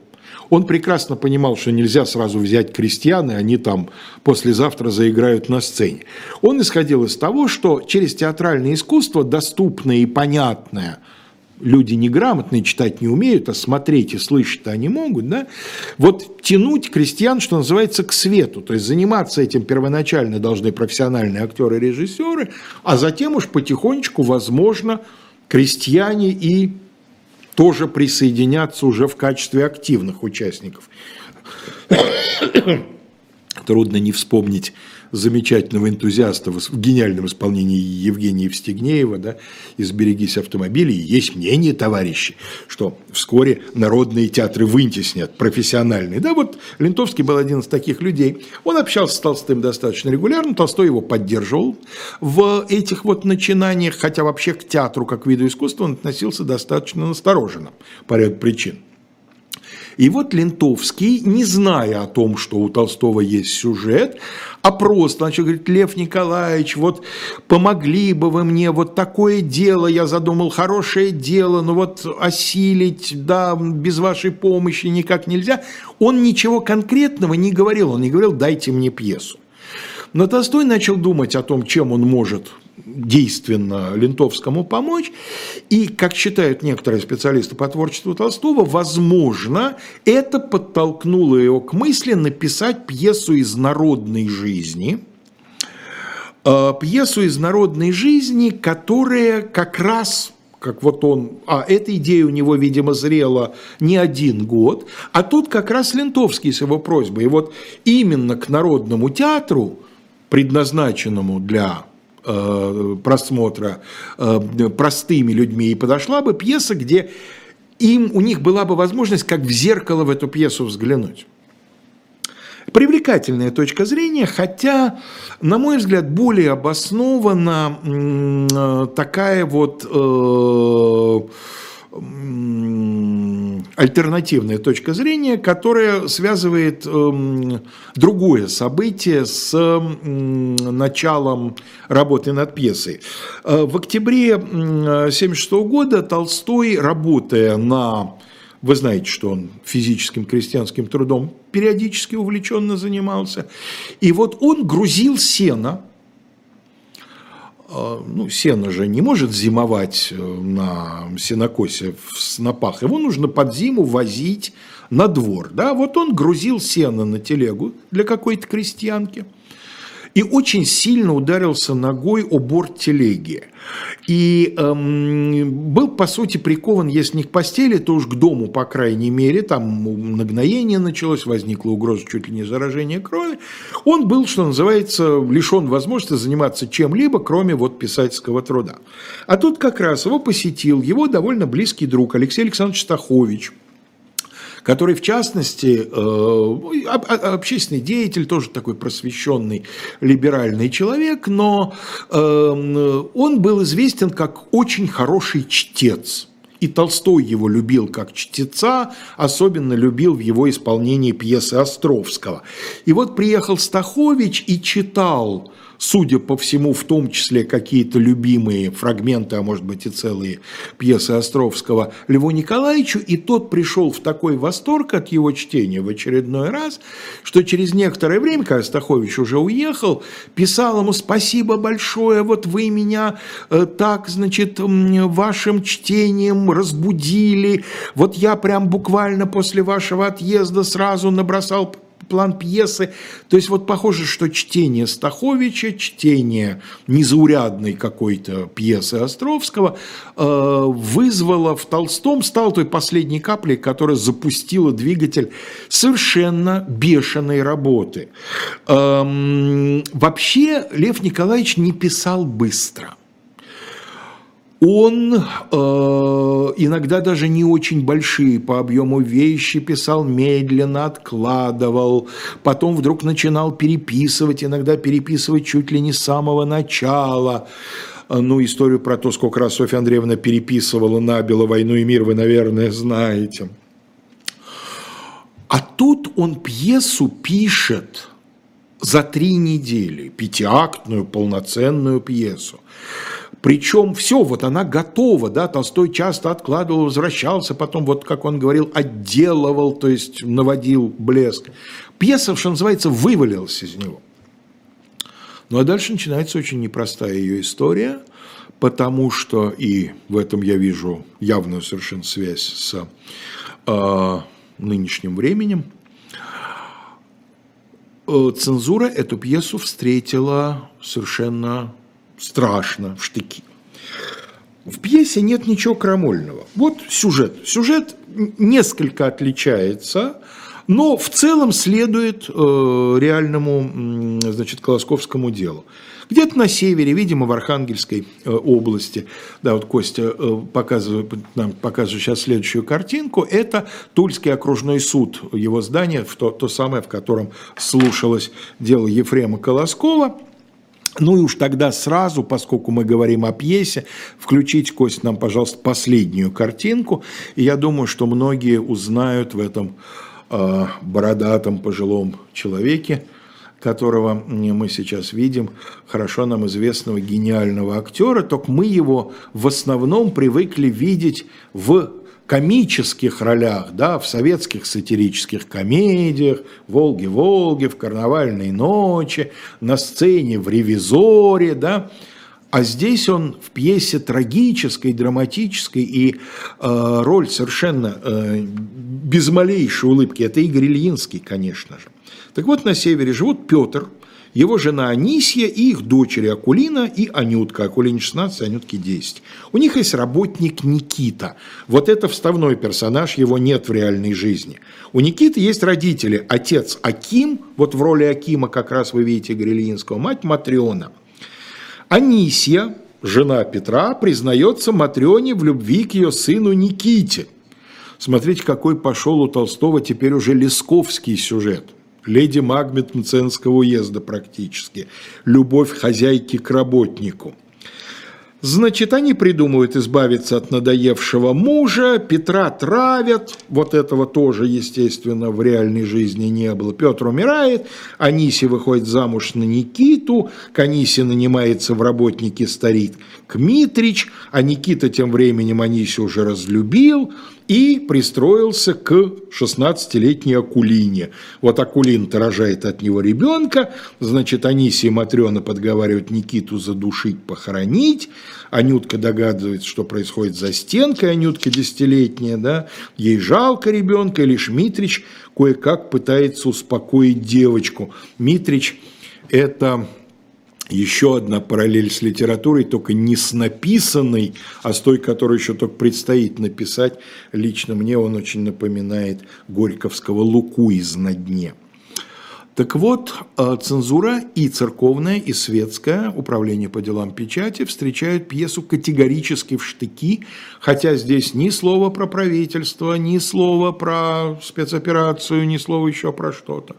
Он прекрасно понимал, что нельзя сразу взять крестьян, и они там послезавтра заиграют на сцене. Он исходил из того, что через театральное искусство, доступное и понятное, люди неграмотные читать не умеют, а смотреть и слышать они могут, да, вот тянуть крестьян, что называется, к свету, то есть заниматься этим первоначально должны профессиональные актеры и режиссеры, а затем уж потихонечку, возможно, крестьяне и тоже присоединятся уже в качестве активных участников. Трудно не вспомнить замечательного энтузиаста в гениальном исполнении Евгения Евстигнеева, да, из «Берегись автомобилей», есть мнение, товарищи, что вскоре народные театры вытеснят профессиональные. Да, вот Лентовский был один из таких людей. Он общался с Толстым достаточно регулярно, Толстой его поддерживал в этих вот начинаниях, хотя вообще к театру как виду искусства он относился достаточно настороженно по ряду причин. И вот Лентовский, не зная о том, что у Толстого есть сюжет, а просто начал говорить, Лев Николаевич, вот помогли бы вы мне, вот такое дело, я задумал, хорошее дело, но вот осилить, да, без вашей помощи никак нельзя. Он ничего конкретного не говорил, он не говорил, дайте мне пьесу. Но Толстой начал думать о том, чем он может действенно Лентовскому помочь. И, как считают некоторые специалисты по творчеству Толстого, возможно, это подтолкнуло его к мысли написать пьесу из народной жизни, э, пьесу из народной жизни, которая как раз как вот он, а эта идея у него, видимо, зрела не один год, а тут как раз Лентовский с его просьбой. И вот именно к Народному театру, предназначенному для просмотра э, простыми людьми, и подошла бы пьеса, где им, у них была бы возможность как в зеркало в эту пьесу взглянуть. Привлекательная точка зрения, хотя, на мой взгляд, более обоснована э, такая вот альтернативная точка зрения, которая связывает э, другое событие с началом работы над пьесой. Э, в октябре 1976 года Толстой, работая на вы знаете, что он физическим крестьянским трудом периодически увлеченно занимался. И вот он грузил сено ну, сено же не может зимовать э, на сенокосе в снопах. Его нужно под зиму возить на двор. Да? Вот он грузил сено на телегу для какой-то крестьянки и очень сильно ударился ногой о борт телеги. И эм, был, по сути, прикован, если не к постели, то уж к дому, по крайней мере. Там нагноение началось, возникла угроза чуть ли не заражения крови. Он был, что называется, лишен возможности заниматься чем-либо, кроме вот писательского труда. А тут как раз его посетил его довольно близкий друг Алексей Александрович Стахович – который, в частности, э, общественный деятель, тоже такой просвещенный либеральный человек, но э, он был известен как очень хороший чтец. И Толстой его любил как чтеца, особенно любил в его исполнении пьесы Островского. И вот приехал Стахович и читал судя по всему, в том числе какие-то любимые фрагменты, а может быть и целые пьесы Островского Льву Николаевичу, и тот пришел в такой восторг от его чтения в очередной раз, что через некоторое время, когда Стахович уже уехал, писал ему «Спасибо большое, вот вы меня э, так, значит, вашим чтением разбудили, вот я прям буквально после вашего отъезда сразу набросал план пьесы. То есть вот похоже, что чтение Стаховича, чтение незаурядной какой-то пьесы Островского э, вызвало в Толстом, стал той последней каплей, которая запустила двигатель совершенно бешеной работы. Эм, вообще Лев Николаевич не писал быстро – он э, иногда даже не очень большие по объему вещи писал медленно, откладывал, потом вдруг начинал переписывать, иногда переписывать чуть ли не с самого начала. Ну, историю про то, сколько раз Софья Андреевна переписывала набело «Войну и мир» вы, наверное, знаете. А тут он пьесу пишет за три недели, пятиактную полноценную пьесу. Причем все, вот она готова, да, Толстой часто откладывал, возвращался, потом, вот как он говорил, отделывал, то есть наводил блеск. Пьеса, что называется, вывалилась из него. Ну а дальше начинается очень непростая ее история, потому что, и в этом я вижу явную совершенно связь с э, нынешним временем, э, цензура эту пьесу встретила совершенно страшно в штыки. В пьесе нет ничего крамольного. Вот сюжет. Сюжет несколько отличается но в целом следует э, реальному значит, Колосковскому делу. Где-то на севере, видимо, в Архангельской э, области, да, вот Костя э, показывает, нам показывает сейчас следующую картинку, это Тульский окружной суд, его здание, то, то самое, в котором слушалось дело Ефрема Колоскова. Ну и уж тогда сразу, поскольку мы говорим о пьесе, включить, Кость, нам, пожалуйста, последнюю картинку. И я думаю, что многие узнают в этом э, бородатом пожилом человеке, которого мы сейчас видим, хорошо нам известного гениального актера, только мы его в основном привыкли видеть в комических ролях, да, в советских сатирических комедиях, «Волги-Волги», в «Карнавальной ночи», на сцене в «Ревизоре», да, а здесь он в пьесе трагической, драматической, и э, роль совершенно э, без малейшей улыбки. Это Игорь Ильинский, конечно же. Так вот, на севере живут Петр, его жена Анисия и их дочери Акулина и Анютка. Акулине 16, Анютке 10. У них есть работник Никита. Вот это вставной персонаж, его нет в реальной жизни. У Никиты есть родители. Отец Аким, вот в роли Акима как раз вы видите Грилинского, мать Матриона. Анисия, жена Петра, признается Матрионе в любви к ее сыну Никите. Смотрите, какой пошел у Толстого теперь уже лесковский сюжет леди Магмет Мценского уезда практически, любовь хозяйки к работнику. Значит, они придумывают избавиться от надоевшего мужа, Петра травят, вот этого тоже, естественно, в реальной жизни не было. Петр умирает, Аниси выходит замуж на Никиту, к Анисе нанимается в работники старик Кмитрич, а Никита тем временем Аниси уже разлюбил, и пристроился к 16-летней Акулине. Вот Акулин-то рожает от него ребенка, значит, Анисия и Матрена подговаривают Никиту задушить, похоронить, Анютка догадывается, что происходит за стенкой, Анютка десятилетняя, да, ей жалко ребенка, и лишь Митрич кое-как пытается успокоить девочку. Митрич – это еще одна параллель с литературой, только не с написанной, а с той, которую еще только предстоит написать. Лично мне он очень напоминает Горьковского Луку из «На дне». Так вот, э, цензура и церковная, и светское управление по делам печати встречают пьесу категорически в штыки, хотя здесь ни слова про правительство, ни слова про спецоперацию, ни слова еще про что-то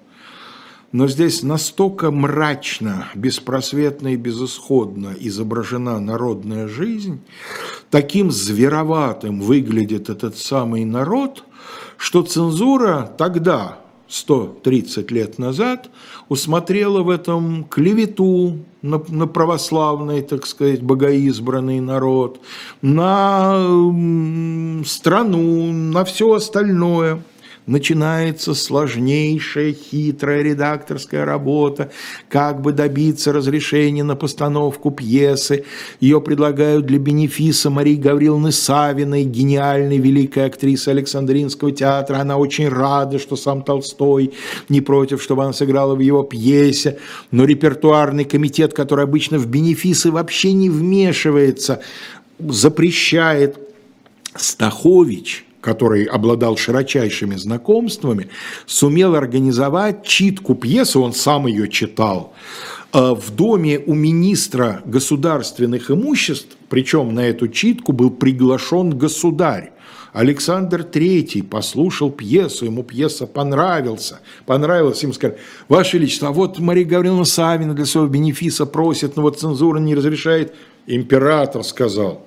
но здесь настолько мрачно, беспросветно и безысходно изображена народная жизнь, таким звероватым выглядит этот самый народ, что цензура тогда, 130 лет назад, усмотрела в этом клевету на, на православный, так сказать, богоизбранный народ, на страну, на все остальное – начинается сложнейшая, хитрая редакторская работа, как бы добиться разрешения на постановку пьесы. Ее предлагают для бенефиса Марии Гавриловны Савиной, гениальной великой актрисы Александринского театра. Она очень рада, что сам Толстой не против, чтобы она сыграла в его пьесе. Но репертуарный комитет, который обычно в бенефисы вообще не вмешивается, запрещает Стахович – который обладал широчайшими знакомствами, сумел организовать читку пьесы, он сам ее читал, э, в доме у министра государственных имуществ, причем на эту читку был приглашен государь. Александр Третий послушал пьесу, ему пьеса понравился, понравилась, ему сказали, Ваше Величество, а вот Мария Гавриловна Савина для своего бенефиса просит, но вот цензура не разрешает. Император сказал,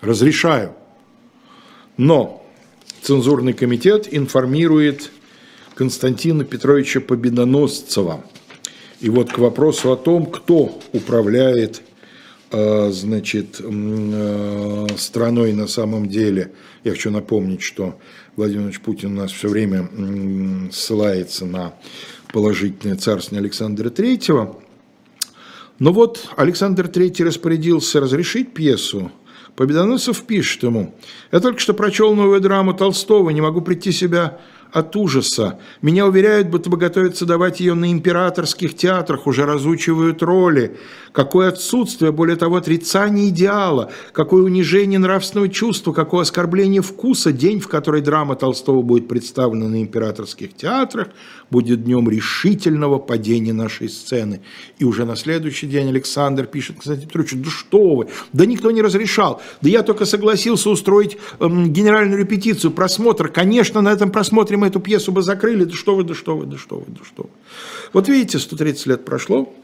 разрешаю. Но цензурный комитет информирует Константина Петровича Победоносцева. И вот к вопросу о том, кто управляет э, значит, э, страной на самом деле. Я хочу напомнить, что Владимир Ильич Путин у нас все время ссылается на положительное царствие Александра Третьего. Но вот Александр Третий распорядился разрешить пьесу Победоносцев пишет ему, «Я только что прочел новую драму Толстого, не могу прийти себя от ужаса. Меня уверяют, будто бы готовятся давать ее на императорских театрах, уже разучивают роли. Какое отсутствие, более того, отрицание идеала, какое унижение нравственного чувства, какое оскорбление вкуса. День, в который драма Толстого будет представлена на императорских театрах, будет днем решительного падения нашей сцены. И уже на следующий день Александр пишет, кстати, Петрович, да что вы, да никто не разрешал, да я только согласился устроить эм, генеральную репетицию, просмотр, конечно, на этом просмотре мы эту пьесу бы закрыли, да что вы, да что вы, да что вы, да что вы. Вот видите, 130 лет прошло,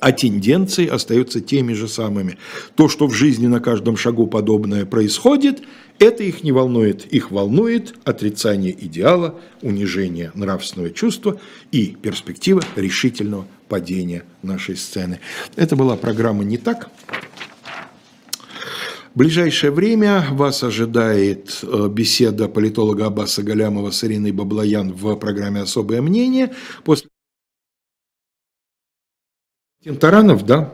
а тенденции остаются теми же самыми. То, что в жизни на каждом шагу подобное происходит, это их не волнует. Их волнует отрицание идеала, унижение нравственного чувства и перспектива решительного падения нашей сцены. Это была программа «Не так». В ближайшее время вас ожидает э, беседа политолога Аббаса Галямова с Ириной Баблоян в программе «Особое мнение». После Таранов, да?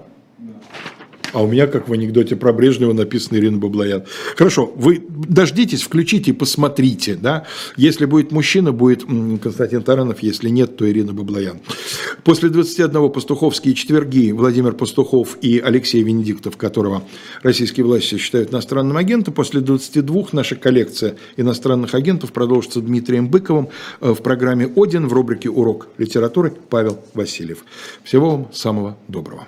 А у меня, как в анекдоте про Брежнева, написано Ирина Баблоян. Хорошо, вы дождитесь, включите и посмотрите. Да? Если будет мужчина, будет Константин Таранов, если нет, то Ирина Баблоян. После 21 пастуховские четверги Владимир Пастухов и Алексей Венедиктов, которого российские власти считают иностранным агентом, после 22 наша коллекция иностранных агентов продолжится Дмитрием Быковым э, в программе «Один» в рубрике «Урок литературы» Павел Васильев. Всего вам самого доброго.